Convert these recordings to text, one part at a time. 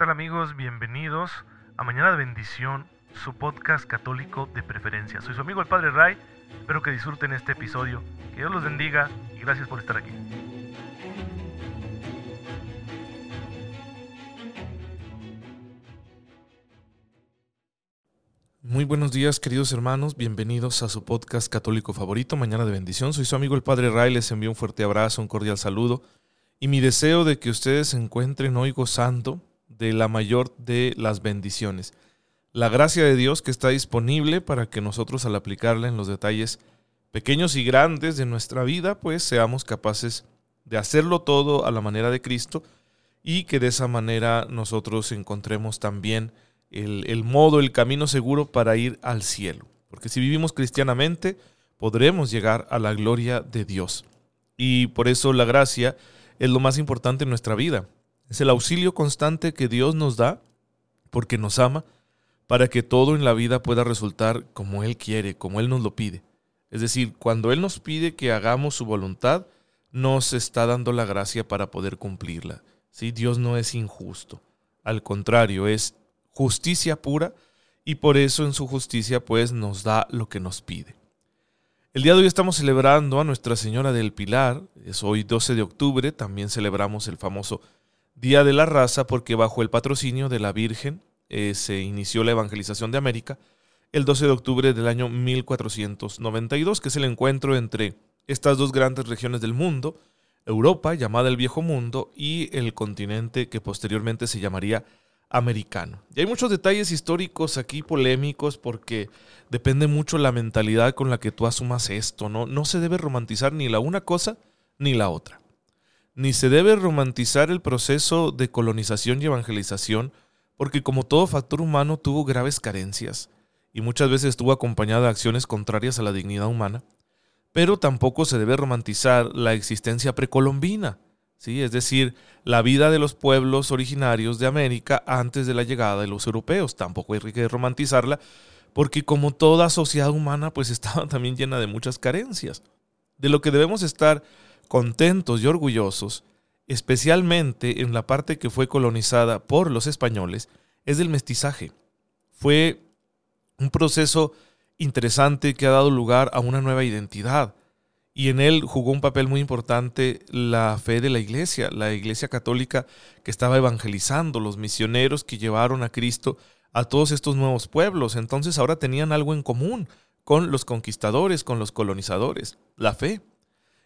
tal amigos? Bienvenidos a Mañana de Bendición, su podcast católico de preferencia. Soy su amigo el Padre Ray, espero que disfruten este episodio, que Dios los bendiga y gracias por estar aquí. Muy buenos días queridos hermanos, bienvenidos a su podcast católico favorito, Mañana de Bendición. Soy su amigo el Padre Ray, les envío un fuerte abrazo, un cordial saludo y mi deseo de que ustedes se encuentren hoy gozando de la mayor de las bendiciones. La gracia de Dios que está disponible para que nosotros al aplicarla en los detalles pequeños y grandes de nuestra vida, pues seamos capaces de hacerlo todo a la manera de Cristo y que de esa manera nosotros encontremos también el, el modo, el camino seguro para ir al cielo. Porque si vivimos cristianamente, podremos llegar a la gloria de Dios. Y por eso la gracia es lo más importante en nuestra vida. Es el auxilio constante que Dios nos da porque nos ama para que todo en la vida pueda resultar como Él quiere, como Él nos lo pide. Es decir, cuando Él nos pide que hagamos su voluntad, nos está dando la gracia para poder cumplirla. ¿Sí? Dios no es injusto. Al contrario, es justicia pura y por eso en su justicia pues nos da lo que nos pide. El día de hoy estamos celebrando a Nuestra Señora del Pilar, es hoy 12 de octubre, también celebramos el famoso Día de la Raza porque bajo el patrocinio de la Virgen eh, se inició la evangelización de América el 12 de octubre del año 1492, que es el encuentro entre estas dos grandes regiones del mundo, Europa, llamada el Viejo Mundo, y el continente que posteriormente se llamaría americano. Y hay muchos detalles históricos aquí polémicos porque depende mucho la mentalidad con la que tú asumas esto, ¿no? No se debe romantizar ni la una cosa ni la otra ni se debe romantizar el proceso de colonización y evangelización, porque como todo factor humano tuvo graves carencias y muchas veces estuvo acompañada de acciones contrarias a la dignidad humana, pero tampoco se debe romantizar la existencia precolombina, ¿sí? es decir, la vida de los pueblos originarios de América antes de la llegada de los europeos, tampoco hay que romantizarla, porque como toda sociedad humana pues estaba también llena de muchas carencias. De lo que debemos estar contentos y orgullosos, especialmente en la parte que fue colonizada por los españoles, es del mestizaje. Fue un proceso interesante que ha dado lugar a una nueva identidad y en él jugó un papel muy importante la fe de la iglesia, la iglesia católica que estaba evangelizando, los misioneros que llevaron a Cristo a todos estos nuevos pueblos. Entonces ahora tenían algo en común con los conquistadores, con los colonizadores, la fe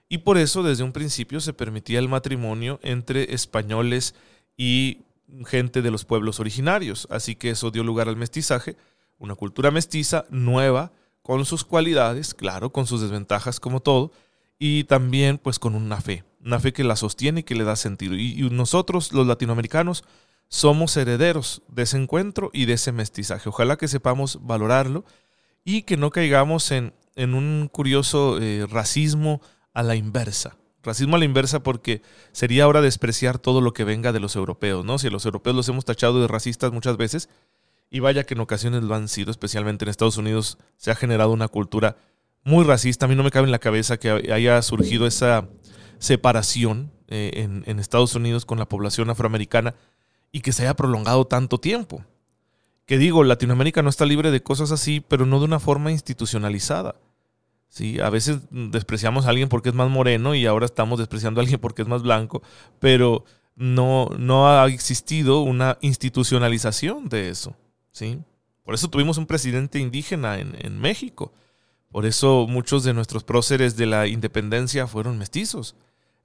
y por eso desde un principio se permitía el matrimonio entre españoles y gente de los pueblos originarios. Así que eso dio lugar al mestizaje, una cultura mestiza nueva, con sus cualidades, claro, con sus desventajas como todo, y también pues con una fe, una fe que la sostiene y que le da sentido. Y, nosotros los latinoamericanos somos herederos de ese encuentro y de ese mestizaje. Ojalá que sepamos valorarlo y que no caigamos en, en un curioso eh, racismo a la inversa. Racismo a la inversa porque sería ahora despreciar todo lo que venga de los europeos, ¿no? Si los europeos los hemos tachado de racistas muchas veces, y vaya que en ocasiones lo han sido, especialmente en Estados Unidos se ha generado una cultura muy racista. A mí no me cabe en la cabeza que haya surgido esa separación eh, en Estados Unidos con la población afroamericana y que se haya prolongado tanto tiempo. Que digo, Latinoamérica no está libre de cosas así, pero no de una forma institucionalizada. Sí, a veces despreciamos a alguien porque es más moreno y ahora estamos despreciando a alguien porque es más blanco, pero no, no ha existido una institucionalización de eso. ¿sí? Por eso tuvimos un presidente indígena en, en México. Por eso muchos de nuestros próceres de la independencia fueron mestizos.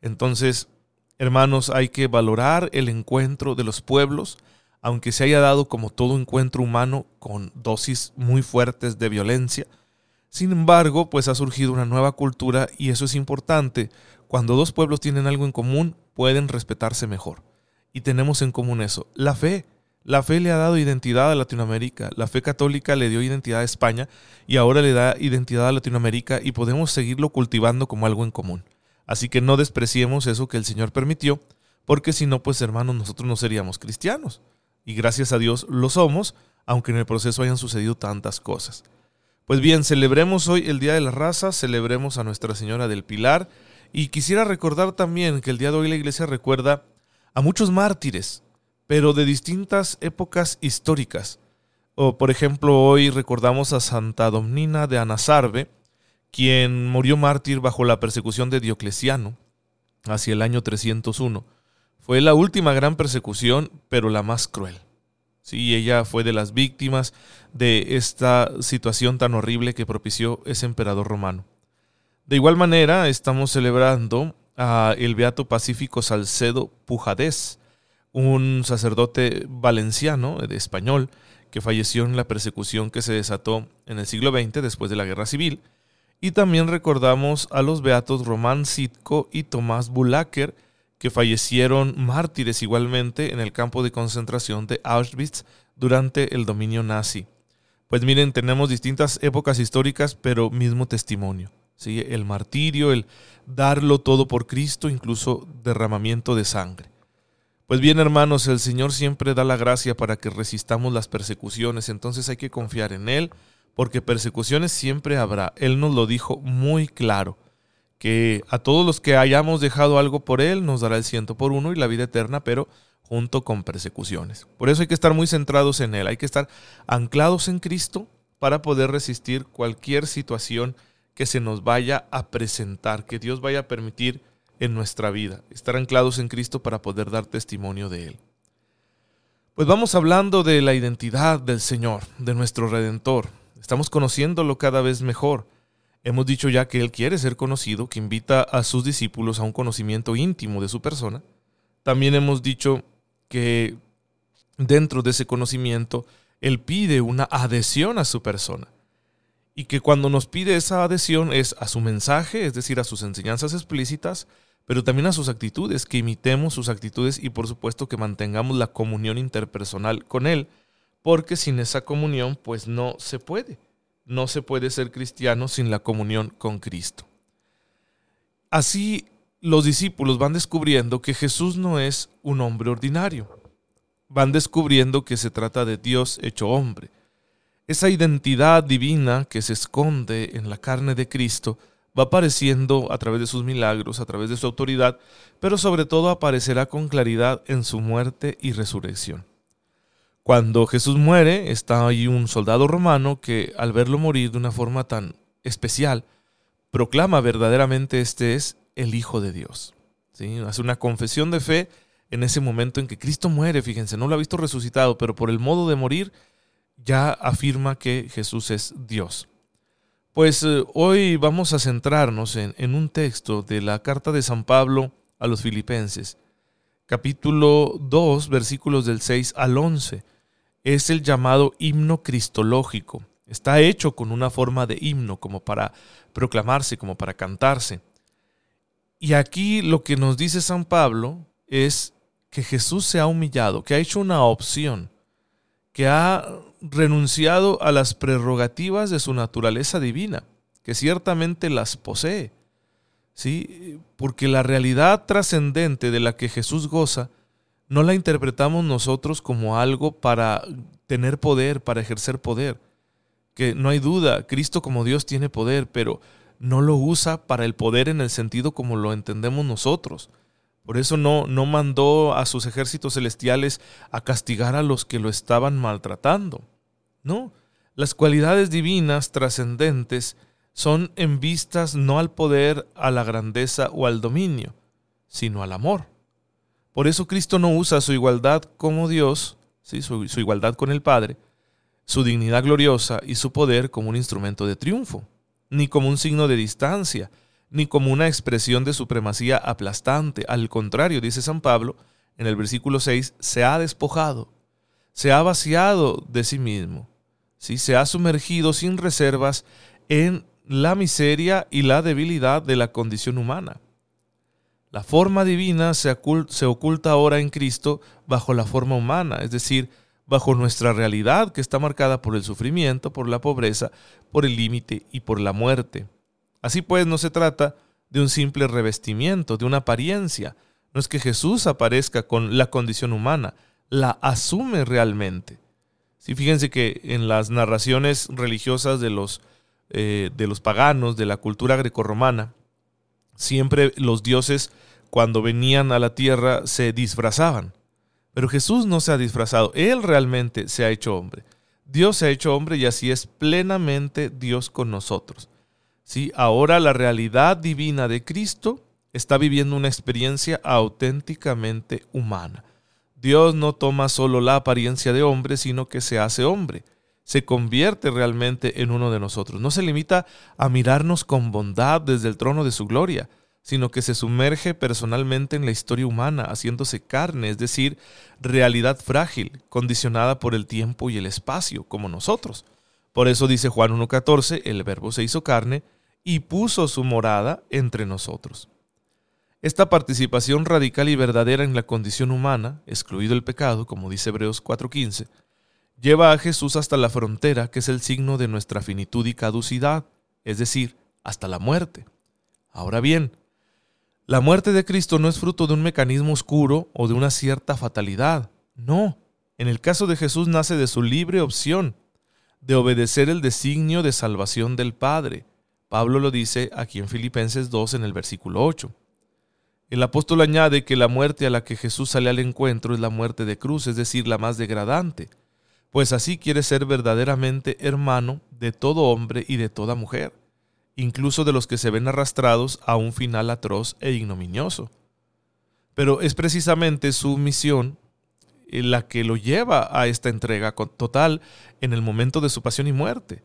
Entonces, hermanos, hay que valorar el encuentro de los pueblos, aunque se haya dado como todo encuentro humano con dosis muy fuertes de violencia sin embargo, pues ha surgido una nueva cultura y eso es importante. Cuando dos pueblos tienen algo en común, pueden respetarse mejor. Y tenemos en común eso, la fe. La fe le ha dado identidad a Latinoamérica, la fe católica le dio identidad a España y ahora le da identidad a Latinoamérica y podemos seguirlo cultivando como algo en común. Así que no despreciemos eso que el Señor permitió, porque si no, pues hermanos, nosotros no seríamos cristianos. Y gracias a Dios lo somos, aunque en el proceso hayan sucedido tantas cosas. Pues bien, celebremos hoy el Día de la Raza, celebremos a Nuestra Señora del Pilar y quisiera recordar también que el día de hoy la iglesia recuerda a muchos mártires, pero de distintas épocas históricas. O, por ejemplo, hoy recordamos a Santa Domnina de Anasarbe, quien murió mártir bajo la persecución de Diocleciano hacia el año 301. Fue la última gran persecución, pero la más cruel. Sí, ella fue de las víctimas de esta situación tan horrible que propició ese emperador romano. De igual manera, estamos celebrando a el beato Pacífico Salcedo Pujadés, un sacerdote valenciano de español que falleció en la persecución que se desató en el siglo XX después de la Guerra Civil. Y también recordamos a los beatos Román Sitko y Tomás Bulacker, que fallecieron mártires igualmente en el campo de concentración de Auschwitz durante el dominio nazi. Pues miren, tenemos distintas épocas históricas, pero mismo testimonio. ¿sí? El martirio, el darlo todo por Cristo, incluso derramamiento de sangre. Pues bien, hermanos, el Señor siempre da la gracia para que resistamos las persecuciones, entonces hay que confiar en Él, porque persecuciones siempre habrá. Él nos lo dijo muy claro que a todos los que hayamos dejado algo por Él nos dará el ciento por uno y la vida eterna, pero junto con persecuciones. Por eso hay que estar muy centrados en Él, hay que estar anclados en Cristo para poder resistir cualquier situación que se nos vaya a presentar, que Dios vaya a permitir en nuestra vida, estar anclados en Cristo para poder dar testimonio de Él. Pues vamos hablando de la identidad del Señor, de nuestro Redentor. Estamos conociéndolo cada vez mejor. Hemos dicho ya que Él quiere ser conocido, que invita a sus discípulos a un conocimiento íntimo de su persona. También hemos dicho que dentro de ese conocimiento Él pide una adhesión a su persona. Y que cuando nos pide esa adhesión es a su mensaje, es decir, a sus enseñanzas explícitas, pero también a sus actitudes, que imitemos sus actitudes y por supuesto que mantengamos la comunión interpersonal con Él, porque sin esa comunión pues no se puede no se puede ser cristiano sin la comunión con Cristo. Así los discípulos van descubriendo que Jesús no es un hombre ordinario. Van descubriendo que se trata de Dios hecho hombre. Esa identidad divina que se esconde en la carne de Cristo va apareciendo a través de sus milagros, a través de su autoridad, pero sobre todo aparecerá con claridad en su muerte y resurrección. Cuando Jesús muere, está ahí un soldado romano que al verlo morir de una forma tan especial, proclama verdaderamente este es el Hijo de Dios. ¿Sí? Hace una confesión de fe en ese momento en que Cristo muere, fíjense, no lo ha visto resucitado, pero por el modo de morir ya afirma que Jesús es Dios. Pues eh, hoy vamos a centrarnos en, en un texto de la carta de San Pablo a los filipenses, capítulo 2, versículos del 6 al 11 es el llamado himno cristológico. Está hecho con una forma de himno, como para proclamarse, como para cantarse. Y aquí lo que nos dice San Pablo es que Jesús se ha humillado, que ha hecho una opción, que ha renunciado a las prerrogativas de su naturaleza divina, que ciertamente las posee. ¿Sí? Porque la realidad trascendente de la que Jesús goza no la interpretamos nosotros como algo para tener poder, para ejercer poder. Que no hay duda, Cristo como Dios tiene poder, pero no lo usa para el poder en el sentido como lo entendemos nosotros. Por eso no, no mandó a sus ejércitos celestiales a castigar a los que lo estaban maltratando. No, las cualidades divinas trascendentes son en vistas no al poder, a la grandeza o al dominio, sino al amor. Por eso Cristo no usa su igualdad como Dios, ¿sí? su, igualdad con el Padre, su dignidad gloriosa y su poder como un instrumento de triunfo, ni como un signo de distancia, ni como una expresión de supremacía aplastante. Al contrario, dice San Pablo en el versículo 6, se ha despojado, se ha vaciado de sí mismo, se ha sumergido sin reservas en la miseria y la debilidad de la condición humana la forma divina se, oculta ahora en Cristo bajo la forma humana, es decir, bajo nuestra realidad que está marcada por el sufrimiento, por la pobreza, por el límite y por la muerte. Así pues, no se trata de un simple revestimiento, de una apariencia. No es que Jesús aparezca con la condición humana, la asume realmente. Sí, fíjense que en las narraciones religiosas de los, eh, de los paganos, de la cultura grecorromana, siempre los dioses cuando venían a la tierra se disfrazaban. Pero Jesús no se ha disfrazado, Él realmente se ha hecho hombre. Dios se ha hecho hombre y así es plenamente Dios con nosotros. ¿Sí? Ahora la realidad divina de Cristo está viviendo una experiencia auténticamente humana. Dios no toma solo la apariencia de hombre, sino que se hace hombre, se convierte realmente en uno de nosotros. No se limita a mirarnos con bondad desde el trono de su gloria, sino que se sumerge personalmente en la historia humana, haciéndose carne, es decir, realidad frágil, condicionada por el tiempo y el espacio, como nosotros. Por eso dice Juan 1.14, el verbo se hizo carne y puso su morada entre nosotros. Esta participación radical y verdadera en la condición humana, excluido el pecado, como dice Hebreos 4:15, lleva a Jesús hasta la frontera que es el signo de nuestra finitud y caducidad, es decir, hasta la muerte. Ahora bien, la muerte de Cristo no es fruto de un mecanismo oscuro o de una cierta fatalidad. No, en el caso de Jesús nace de su libre opción de obedecer el designio de salvación del Padre. Pablo lo dice aquí en Filipenses 2 en el versículo 8. El apóstol añade que la muerte a la que Jesús sale al encuentro es la muerte de cruz, es decir, la más degradante, pues así quiere ser verdaderamente hermano de todo hombre y de toda mujer, incluso de los que se ven arrastrados a un final atroz e ignominioso. Pero es precisamente su misión eh, la que lo lleva a esta entrega total en el momento de su pasión y muerte.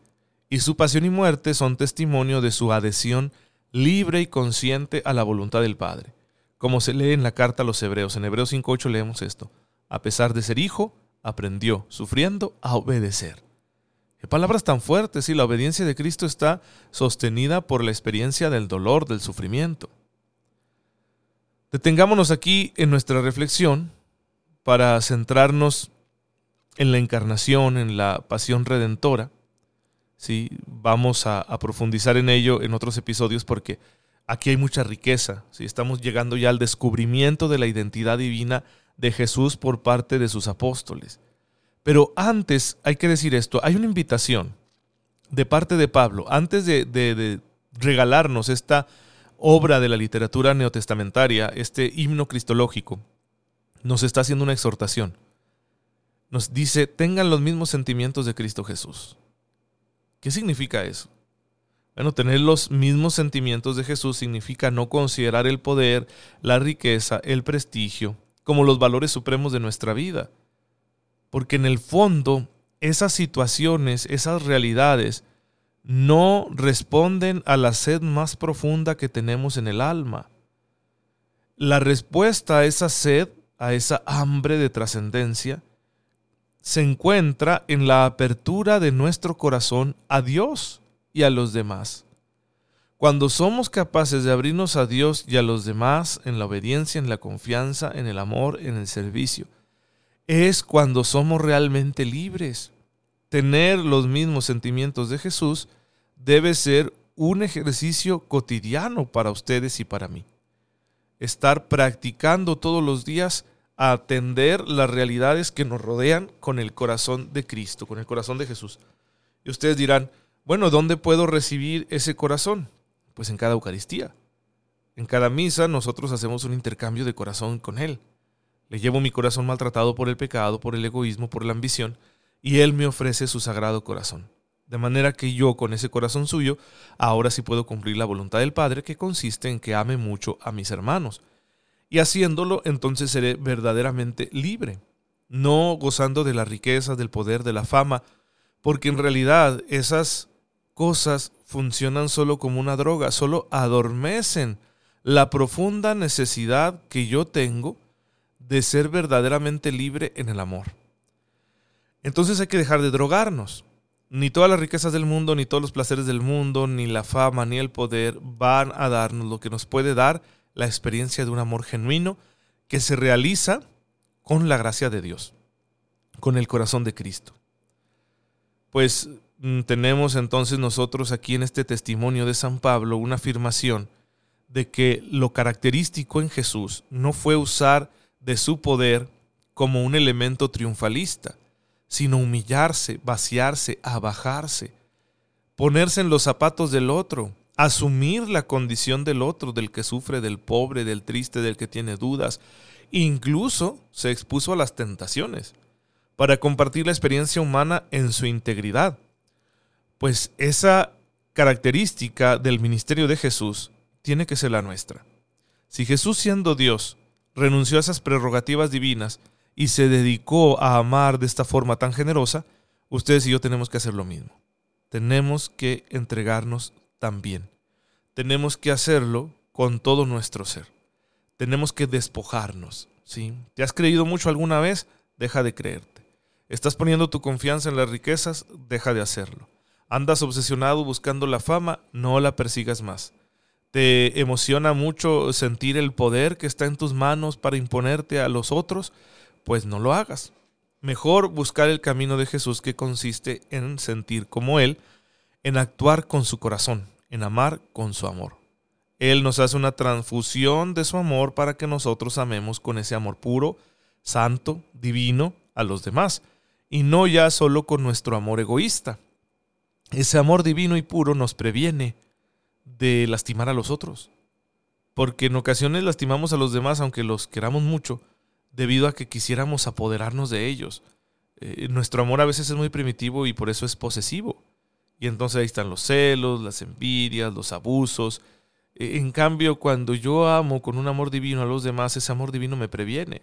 Y su pasión y muerte son testimonio de su adhesión libre y consciente a la voluntad del Padre como se lee en la carta a los Hebreos. En Hebreos 5.8 leemos esto. A pesar de ser hijo, aprendió, sufriendo, a obedecer. Qué palabras tan fuertes, y la obediencia de Cristo está sostenida por la experiencia del dolor, del sufrimiento. Detengámonos aquí en nuestra reflexión para centrarnos en la encarnación, en la pasión redentora. Sí, vamos a, a profundizar en ello en otros episodios porque aquí hay mucha riqueza. ¿sí? Estamos llegando ya al descubrimiento de la identidad divina de Jesús por parte de sus apóstoles. Pero antes hay que decir esto, hay una invitación de parte de Pablo, antes de, de regalarnos esta obra de la literatura neotestamentaria, este himno cristológico, nos está haciendo una exhortación. Nos dice, tengan los mismos sentimientos de Cristo Jesús. ¿Qué significa eso? Bueno, tener los mismos sentimientos de Jesús significa no considerar el poder, la riqueza, el prestigio como los valores supremos de nuestra vida. Porque en el fondo, esas situaciones, esas realidades, no responden a la sed más profunda que tenemos en el alma. La respuesta a esa sed, a esa hambre de trascendencia, se encuentra en la apertura de nuestro corazón a Dios y a los demás. Cuando somos capaces de abrirnos a Dios y a los demás en la obediencia, en la confianza, en el amor, en el servicio, es cuando somos realmente libres. Tener los mismos sentimientos de Jesús debe ser un ejercicio cotidiano para ustedes y para mí. Estar practicando todos los días a atender las realidades que nos rodean con el corazón de Cristo, con el corazón de Jesús. Y ustedes dirán, bueno, ¿dónde puedo recibir ese corazón? Pues en cada Eucaristía. En cada misa nosotros hacemos un intercambio de corazón con Él. Le llevo mi corazón maltratado por el pecado, por el egoísmo, por la ambición, y Él me ofrece su sagrado corazón. De manera que yo, con ese corazón suyo, ahora sí puedo cumplir la voluntad del Padre, que consiste en que ame mucho a mis hermanos. Y haciéndolo, entonces seré verdaderamente libre, no gozando de la riqueza, del poder, de la fama, porque en realidad esas cosas funcionan solo como una droga, solo adormecen la profunda necesidad que yo tengo de ser verdaderamente libre en el amor. Entonces hay que dejar de drogarnos. Ni todas las riquezas del mundo, ni todos los placeres del mundo, ni la fama, ni el poder van a darnos lo que nos puede dar la experiencia de un amor genuino que se realiza con la gracia de Dios, con el corazón de Cristo. Pues tenemos entonces nosotros aquí en este testimonio de San Pablo una afirmación de que lo característico en Jesús no fue usar de su poder como un elemento triunfalista, sino humillarse, vaciarse, abajarse, ponerse en los zapatos del otro, asumir la condición del otro, del que sufre, del pobre, del triste, del que tiene dudas, Incluso se expuso a las tentaciones para compartir la experiencia humana en su integridad. Pues esa característica del ministerio de Jesús tiene que ser la nuestra. Si Jesús siendo Dios renunció a esas prerrogativas divinas y se dedicó a amar de esta forma tan generosa, ustedes y yo tenemos que hacer lo mismo. Tenemos que entregarnos también. Tenemos que hacerlo con todo nuestro ser. Tenemos que despojarnos. ¿sí? ¿Te has creído mucho alguna vez? Deja de creerte. ¿Estás poniendo tu confianza en las riquezas? Deja de hacerlo. ¿Andas obsesionado buscando la fama? No la persigas más. ¿Te emociona mucho sentir el poder que está en tus manos para imponerte a los otros? Pues no lo hagas. Mejor buscar el camino de Jesús que consiste en sentir como Él, en actuar con su corazón, en amar con su amor. Él nos hace una transfusión de su amor para que nosotros amemos con ese amor puro, santo, divino a los demás y no ya solo con nuestro amor egoísta. Ese amor divino y puro nos previene de lastimar a los otros, porque en ocasiones lastimamos a los demás aunque los queramos mucho, debido a que quisiéramos apoderarnos de ellos. Eh, nuestro amor a veces es muy primitivo y por eso es posesivo. Y entonces ahí están los celos, las envidias, los abusos. Eh, en cambio, cuando yo amo con un amor divino a los demás, ese amor divino me previene,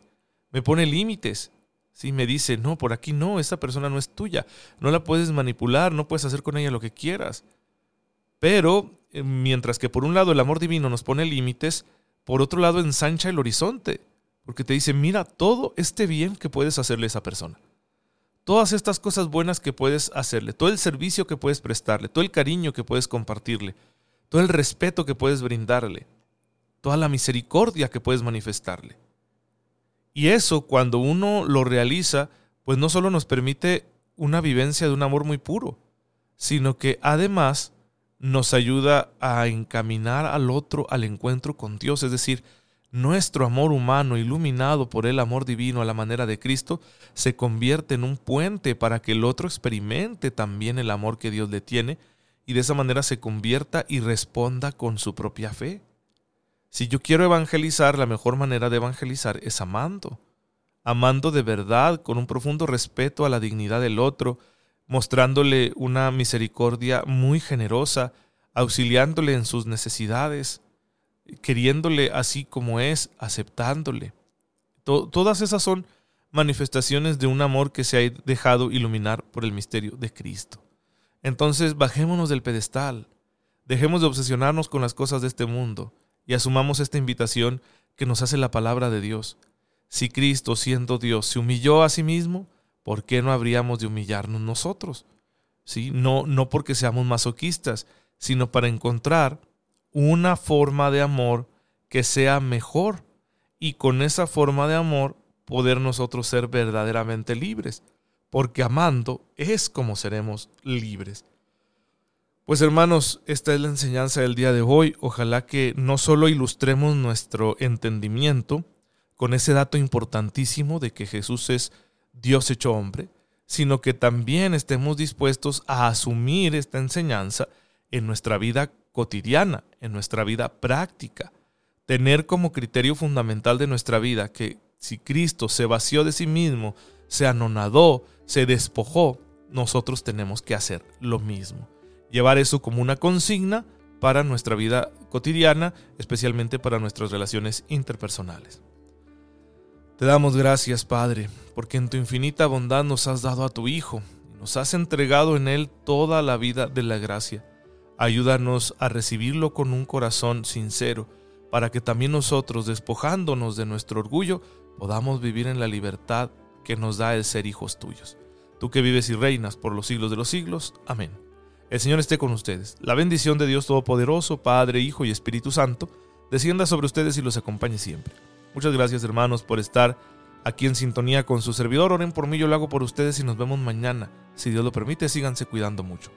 me pone límites, ¿sí? Me dice, no, por aquí no, esta persona no es tuya, no la puedes manipular, no puedes hacer con ella lo que quieras. Pero eh, mientras que por un lado el amor divino nos pone límites, por otro lado ensancha el horizonte, porque te dice, mira todo este bien que puedes hacerle a esa persona. Todas estas cosas buenas que puedes hacerle, todo el servicio que puedes prestarle, todo el cariño que puedes compartirle, todo el respeto que puedes brindarle, toda la misericordia que puedes manifestarle. Y eso, cuando uno lo realiza, pues no solo nos permite una vivencia de un amor muy puro, sino que además nos ayuda a encaminar al otro al encuentro con Dios, es decir, nuestro amor humano iluminado por el amor divino a la manera de Cristo se convierte en un puente para que el otro experimente también el amor que Dios le tiene y de esa manera se convierta y responda con su propia fe. Si yo quiero evangelizar, la mejor manera de evangelizar es amando. Amando de verdad, con un profundo respeto a la dignidad del otro, mostrándole una misericordia muy generosa, auxiliándole en sus necesidades, queriéndole así como es, aceptándole. todas esas son manifestaciones de un amor que se ha dejado iluminar por el misterio de Cristo. Entonces bajémonos del pedestal, dejemos de obsesionarnos con las cosas de este mundo y asumamos esta invitación que nos hace la palabra de Dios. Si Cristo, siendo Dios, se humilló a sí mismo, ¿por qué no habríamos de humillarnos nosotros? ¿Sí? No, no porque seamos masoquistas, sino para encontrar una forma de amor que sea mejor y con esa forma de amor poder nosotros ser verdaderamente libres, porque amando es como seremos libres. Pues hermanos, esta es la enseñanza del día de hoy. Ojalá que no solo ilustremos nuestro entendimiento con ese dato importantísimo de que Jesús es Dios hecho hombre, sino que también estemos dispuestos a asumir esta enseñanza en nuestra vida cotidiana, en nuestra vida práctica. Tener como criterio fundamental de nuestra vida que si Cristo se vació de sí mismo, se anonadó, se despojó, nosotros tenemos que hacer lo mismo llevar eso como una consigna para nuestra vida cotidiana, especialmente para nuestras relaciones interpersonales. Te damos gracias, Padre, porque en tu infinita bondad nos has dado a tu Hijo nos has entregado en Él toda la vida de la gracia. Ayúdanos a recibirlo con un corazón sincero, para que también nosotros, despojándonos de nuestro orgullo, podamos vivir en la libertad que nos da el ser hijos tuyos. Tú que vives y reinas por los siglos de los siglos. Amén. El Señor esté con ustedes. La bendición de Dios Todopoderoso, Padre, Hijo y Espíritu Santo, descienda sobre ustedes y los acompañe siempre. Muchas gracias hermanos por estar aquí en sintonía con su servidor. Oren por mí, yo lo hago por ustedes y nos vemos mañana. Si Dios lo permite, síganse cuidando mucho.